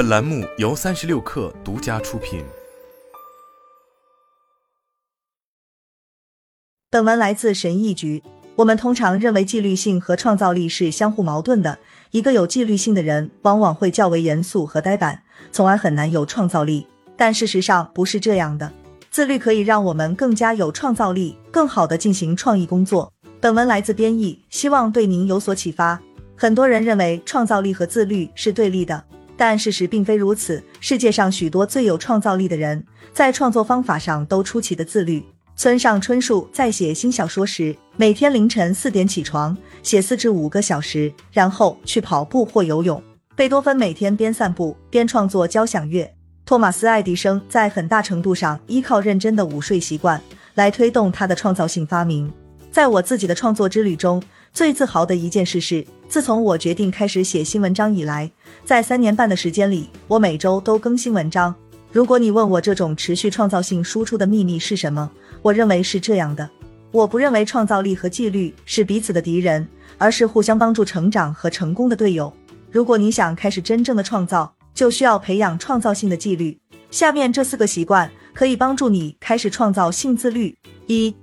本栏目由三十六氪独家出品。本文来自神意局。我们通常认为纪律性和创造力是相互矛盾的。一个有纪律性的人，往往会较为严肃和呆板，从而很难有创造力。但事实上不是这样的。自律可以让我们更加有创造力，更好的进行创意工作。本文来自编译，希望对您有所启发。很多人认为创造力和自律是对立的，但事实并非如此。世界上许多最有创造力的人，在创作方法上都出奇的自律。村上春树在写新小说时，每天凌晨四点起床，写四至五个小时，然后去跑步或游泳。贝多芬每天边散步边创作交响乐。托马斯·爱迪生在很大程度上依靠认真的午睡习惯来推动他的创造性发明。在我自己的创作之旅中，最自豪的一件事是，自从我决定开始写新文章以来，在三年半的时间里，我每周都更新文章。如果你问我这种持续创造性输出的秘密是什么，我认为是这样的：我不认为创造力和纪律是彼此的敌人，而是互相帮助成长和成功的队友。如果你想开始真正的创造，就需要培养创造性的纪律。下面这四个习惯可以帮助你开始创造性自律：一、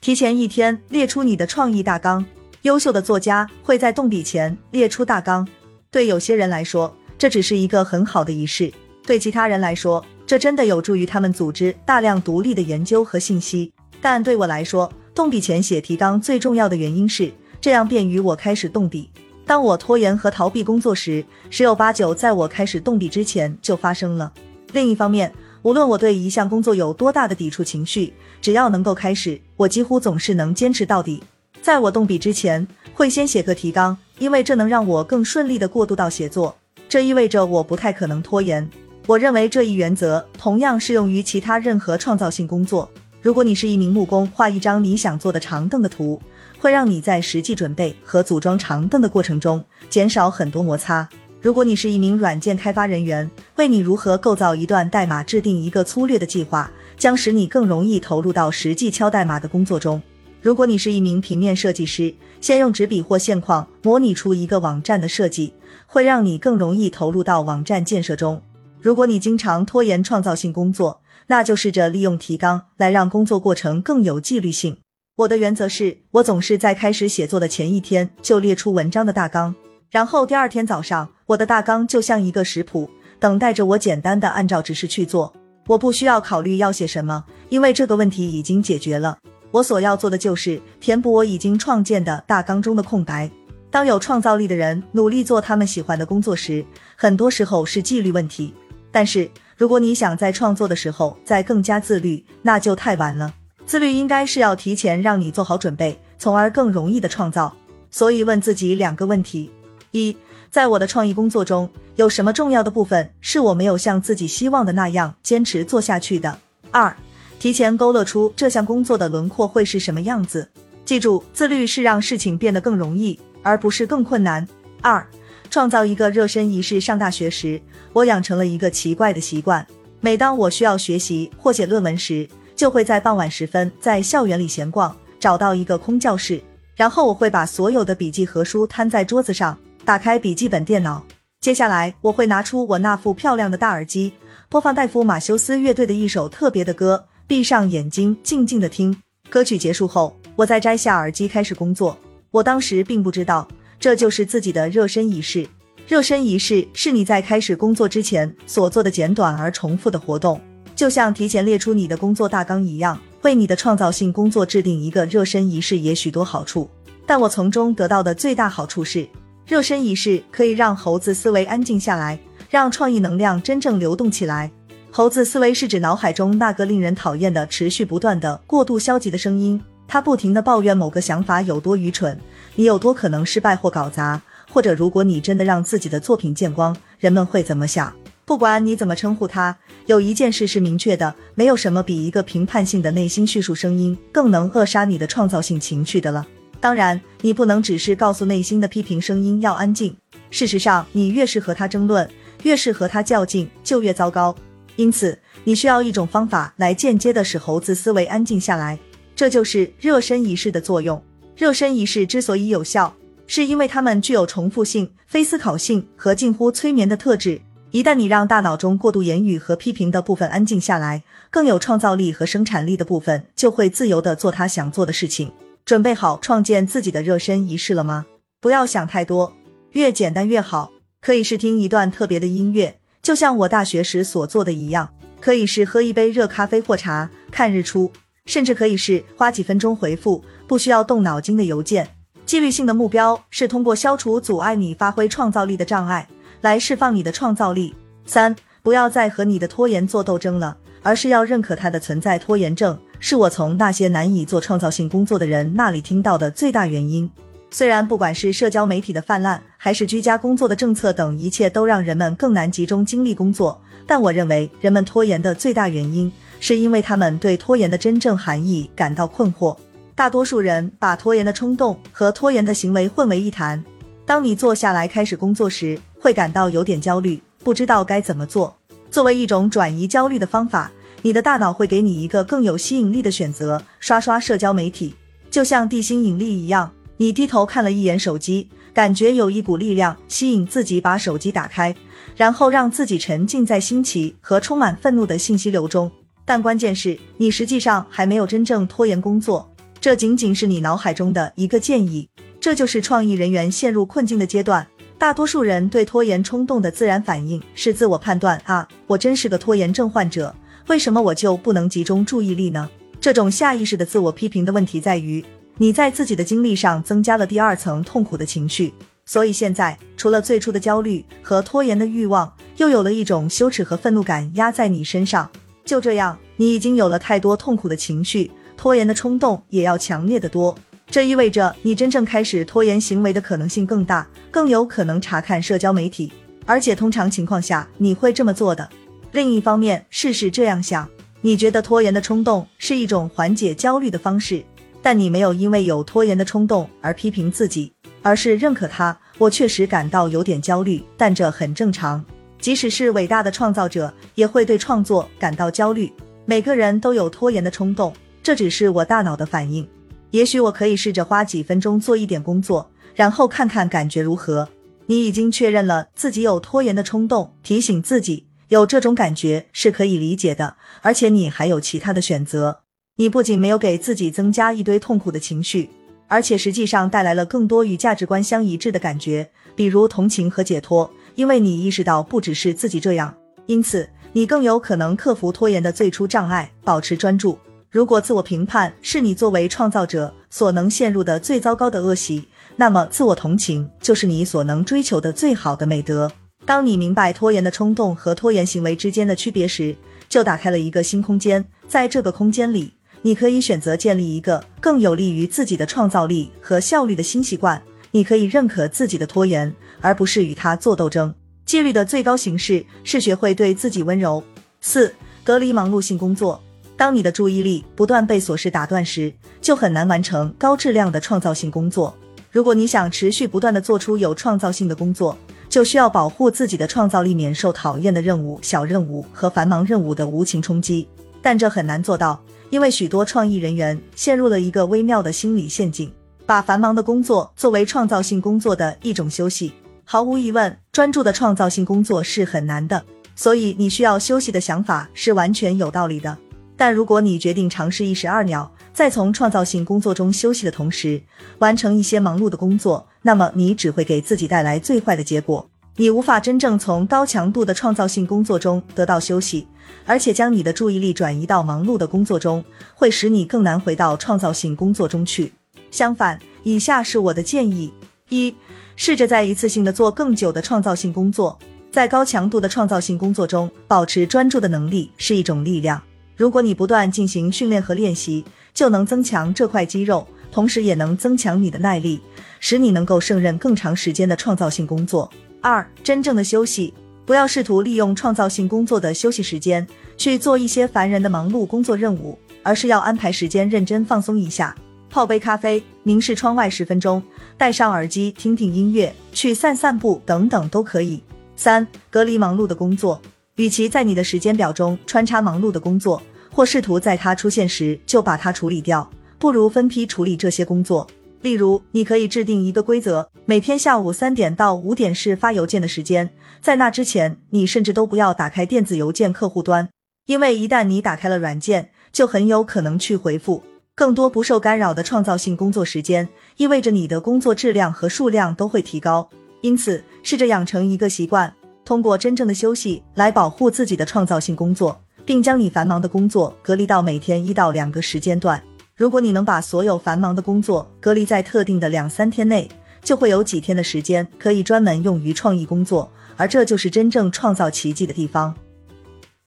提前一天列出你的创意大纲。优秀的作家会在动笔前列出大纲。对有些人来说，这只是一个很好的仪式。对其他人来说，这真的有助于他们组织大量独立的研究和信息。但对我来说，动笔前写提纲最重要的原因是，这样便于我开始动笔。当我拖延和逃避工作时，十有八九在我开始动笔之前就发生了。另一方面，无论我对一项工作有多大的抵触情绪，只要能够开始，我几乎总是能坚持到底。在我动笔之前，会先写个提纲，因为这能让我更顺利的过渡到写作。这意味着我不太可能拖延。我认为这一原则同样适用于其他任何创造性工作。如果你是一名木工，画一张你想做的长凳的图，会让你在实际准备和组装长凳的过程中减少很多摩擦。如果你是一名软件开发人员，为你如何构造一段代码制定一个粗略的计划，将使你更容易投入到实际敲代码的工作中。如果你是一名平面设计师，先用纸笔或线框模拟出一个网站的设计，会让你更容易投入到网站建设中。如果你经常拖延创造性工作，那就试着利用提纲来让工作过程更有纪律性。我的原则是，我总是在开始写作的前一天就列出文章的大纲，然后第二天早上，我的大纲就像一个食谱，等待着我简单的按照指示去做。我不需要考虑要写什么，因为这个问题已经解决了。我所要做的就是填补我已经创建的大纲中的空白。当有创造力的人努力做他们喜欢的工作时，很多时候是纪律问题。但是，如果你想在创作的时候再更加自律，那就太晚了。自律应该是要提前让你做好准备，从而更容易的创造。所以，问自己两个问题：一，在我的创意工作中，有什么重要的部分是我没有像自己希望的那样坚持做下去的？二，提前勾勒出这项工作的轮廓会是什么样子。记住，自律是让事情变得更容易，而不是更困难。二。创造一个热身仪式。上大学时，我养成了一个奇怪的习惯：每当我需要学习或写论文时，就会在傍晚时分在校园里闲逛，找到一个空教室，然后我会把所有的笔记和书摊在桌子上，打开笔记本电脑。接下来，我会拿出我那副漂亮的大耳机，播放戴夫·马修斯乐队的一首特别的歌，闭上眼睛，静静的听。歌曲结束后，我再摘下耳机开始工作。我当时并不知道。这就是自己的热身仪式。热身仪式是你在开始工作之前所做的简短而重复的活动，就像提前列出你的工作大纲一样。为你的创造性工作制定一个热身仪式也许多好处，但我从中得到的最大好处是，热身仪式可以让猴子思维安静下来，让创意能量真正流动起来。猴子思维是指脑海中那个令人讨厌的、持续不断的、过度消极的声音。他不停的抱怨某个想法有多愚蠢，你有多可能失败或搞砸，或者如果你真的让自己的作品见光，人们会怎么想？不管你怎么称呼他，有一件事是明确的，没有什么比一个评判性的内心叙述声音更能扼杀你的创造性情绪的了。当然，你不能只是告诉内心的批评声音要安静。事实上，你越是和他争论，越是和他较劲，就越糟糕。因此，你需要一种方法来间接的使猴子思维安静下来。这就是热身仪式的作用。热身仪式之所以有效，是因为它们具有重复性、非思考性和近乎催眠的特质。一旦你让大脑中过度言语和批评的部分安静下来，更有创造力和生产力的部分就会自由的做他想做的事情。准备好创建自己的热身仪式了吗？不要想太多，越简单越好。可以试听一段特别的音乐，就像我大学时所做的一样；可以是喝一杯热咖啡或茶，看日出；甚至可以是花几分钟回复不需要动脑筋的邮件。纪律性的目标是通过消除阻碍你发挥创造力的障碍，来释放你的创造力。三，不要再和你的拖延做斗争了，而是要认可它的存在。拖延症是我从那些难以做创造性工作的人那里听到的最大原因。虽然不管是社交媒体的泛滥，还是居家工作的政策等一切都让人们更难集中精力工作，但我认为人们拖延的最大原因，是因为他们对拖延的真正含义感到困惑。大多数人把拖延的冲动和拖延的行为混为一谈。当你坐下来开始工作时，会感到有点焦虑，不知道该怎么做。作为一种转移焦虑的方法，你的大脑会给你一个更有吸引力的选择：刷刷社交媒体，就像地心引力一样。你低头看了一眼手机，感觉有一股力量吸引自己把手机打开，然后让自己沉浸在新奇和充满愤怒的信息流中。但关键是你实际上还没有真正拖延工作，这仅仅是你脑海中的一个建议。这就是创意人员陷入困境的阶段。大多数人对拖延冲动的自然反应是自我判断啊，我真是个拖延症患者，为什么我就不能集中注意力呢？这种下意识的自我批评的问题在于。你在自己的经历上增加了第二层痛苦的情绪，所以现在除了最初的焦虑和拖延的欲望，又有了一种羞耻和愤怒感压在你身上。就这样，你已经有了太多痛苦的情绪，拖延的冲动也要强烈的多。这意味着你真正开始拖延行为的可能性更大，更有可能查看社交媒体，而且通常情况下你会这么做的。另一方面，试试这样想：你觉得拖延的冲动是一种缓解焦虑的方式。但你没有因为有拖延的冲动而批评自己，而是认可他。我确实感到有点焦虑，但这很正常。即使是伟大的创造者，也会对创作感到焦虑。每个人都有拖延的冲动，这只是我大脑的反应。也许我可以试着花几分钟做一点工作，然后看看感觉如何。你已经确认了自己有拖延的冲动，提醒自己有这种感觉是可以理解的，而且你还有其他的选择。你不仅没有给自己增加一堆痛苦的情绪，而且实际上带来了更多与价值观相一致的感觉，比如同情和解脱。因为你意识到不只是自己这样，因此你更有可能克服拖延的最初障碍，保持专注。如果自我评判是你作为创造者所能陷入的最糟糕的恶习，那么自我同情就是你所能追求的最好的美德。当你明白拖延的冲动和拖延行为之间的区别时，就打开了一个新空间。在这个空间里。你可以选择建立一个更有利于自己的创造力和效率的新习惯。你可以认可自己的拖延，而不是与它做斗争。纪律的最高形式是学会对自己温柔。四、隔离忙碌性工作。当你的注意力不断被琐事打断时，就很难完成高质量的创造性工作。如果你想持续不断的做出有创造性的工作，就需要保护自己的创造力免受讨厌的任务、小任务和繁忙任务的无情冲击。但这很难做到。因为许多创意人员陷入了一个微妙的心理陷阱，把繁忙的工作作为创造性工作的一种休息。毫无疑问，专注的创造性工作是很难的，所以你需要休息的想法是完全有道理的。但如果你决定尝试一石二鸟，在从创造性工作中休息的同时完成一些忙碌的工作，那么你只会给自己带来最坏的结果。你无法真正从高强度的创造性工作中得到休息。而且将你的注意力转移到忙碌的工作中，会使你更难回到创造性工作中去。相反，以下是我的建议：一、试着在一次性的做更久的创造性工作。在高强度的创造性工作中，保持专注的能力是一种力量。如果你不断进行训练和练习，就能增强这块肌肉，同时也能增强你的耐力，使你能够胜任更长时间的创造性工作。二、真正的休息。不要试图利用创造性工作的休息时间去做一些烦人的忙碌工作任务，而是要安排时间认真放松一下，泡杯咖啡，凝视窗外十分钟，戴上耳机听听音乐，去散散步等等都可以。三、隔离忙碌的工作，与其在你的时间表中穿插忙碌的工作，或试图在它出现时就把它处理掉，不如分批处理这些工作。例如，你可以制定一个规则，每天下午三点到五点是发邮件的时间，在那之前，你甚至都不要打开电子邮件客户端，因为一旦你打开了软件，就很有可能去回复。更多不受干扰的创造性工作时间，意味着你的工作质量和数量都会提高。因此，试着养成一个习惯，通过真正的休息来保护自己的创造性工作，并将你繁忙的工作隔离到每天一到两个时间段。如果你能把所有繁忙的工作隔离在特定的两三天内，就会有几天的时间可以专门用于创意工作，而这就是真正创造奇迹的地方。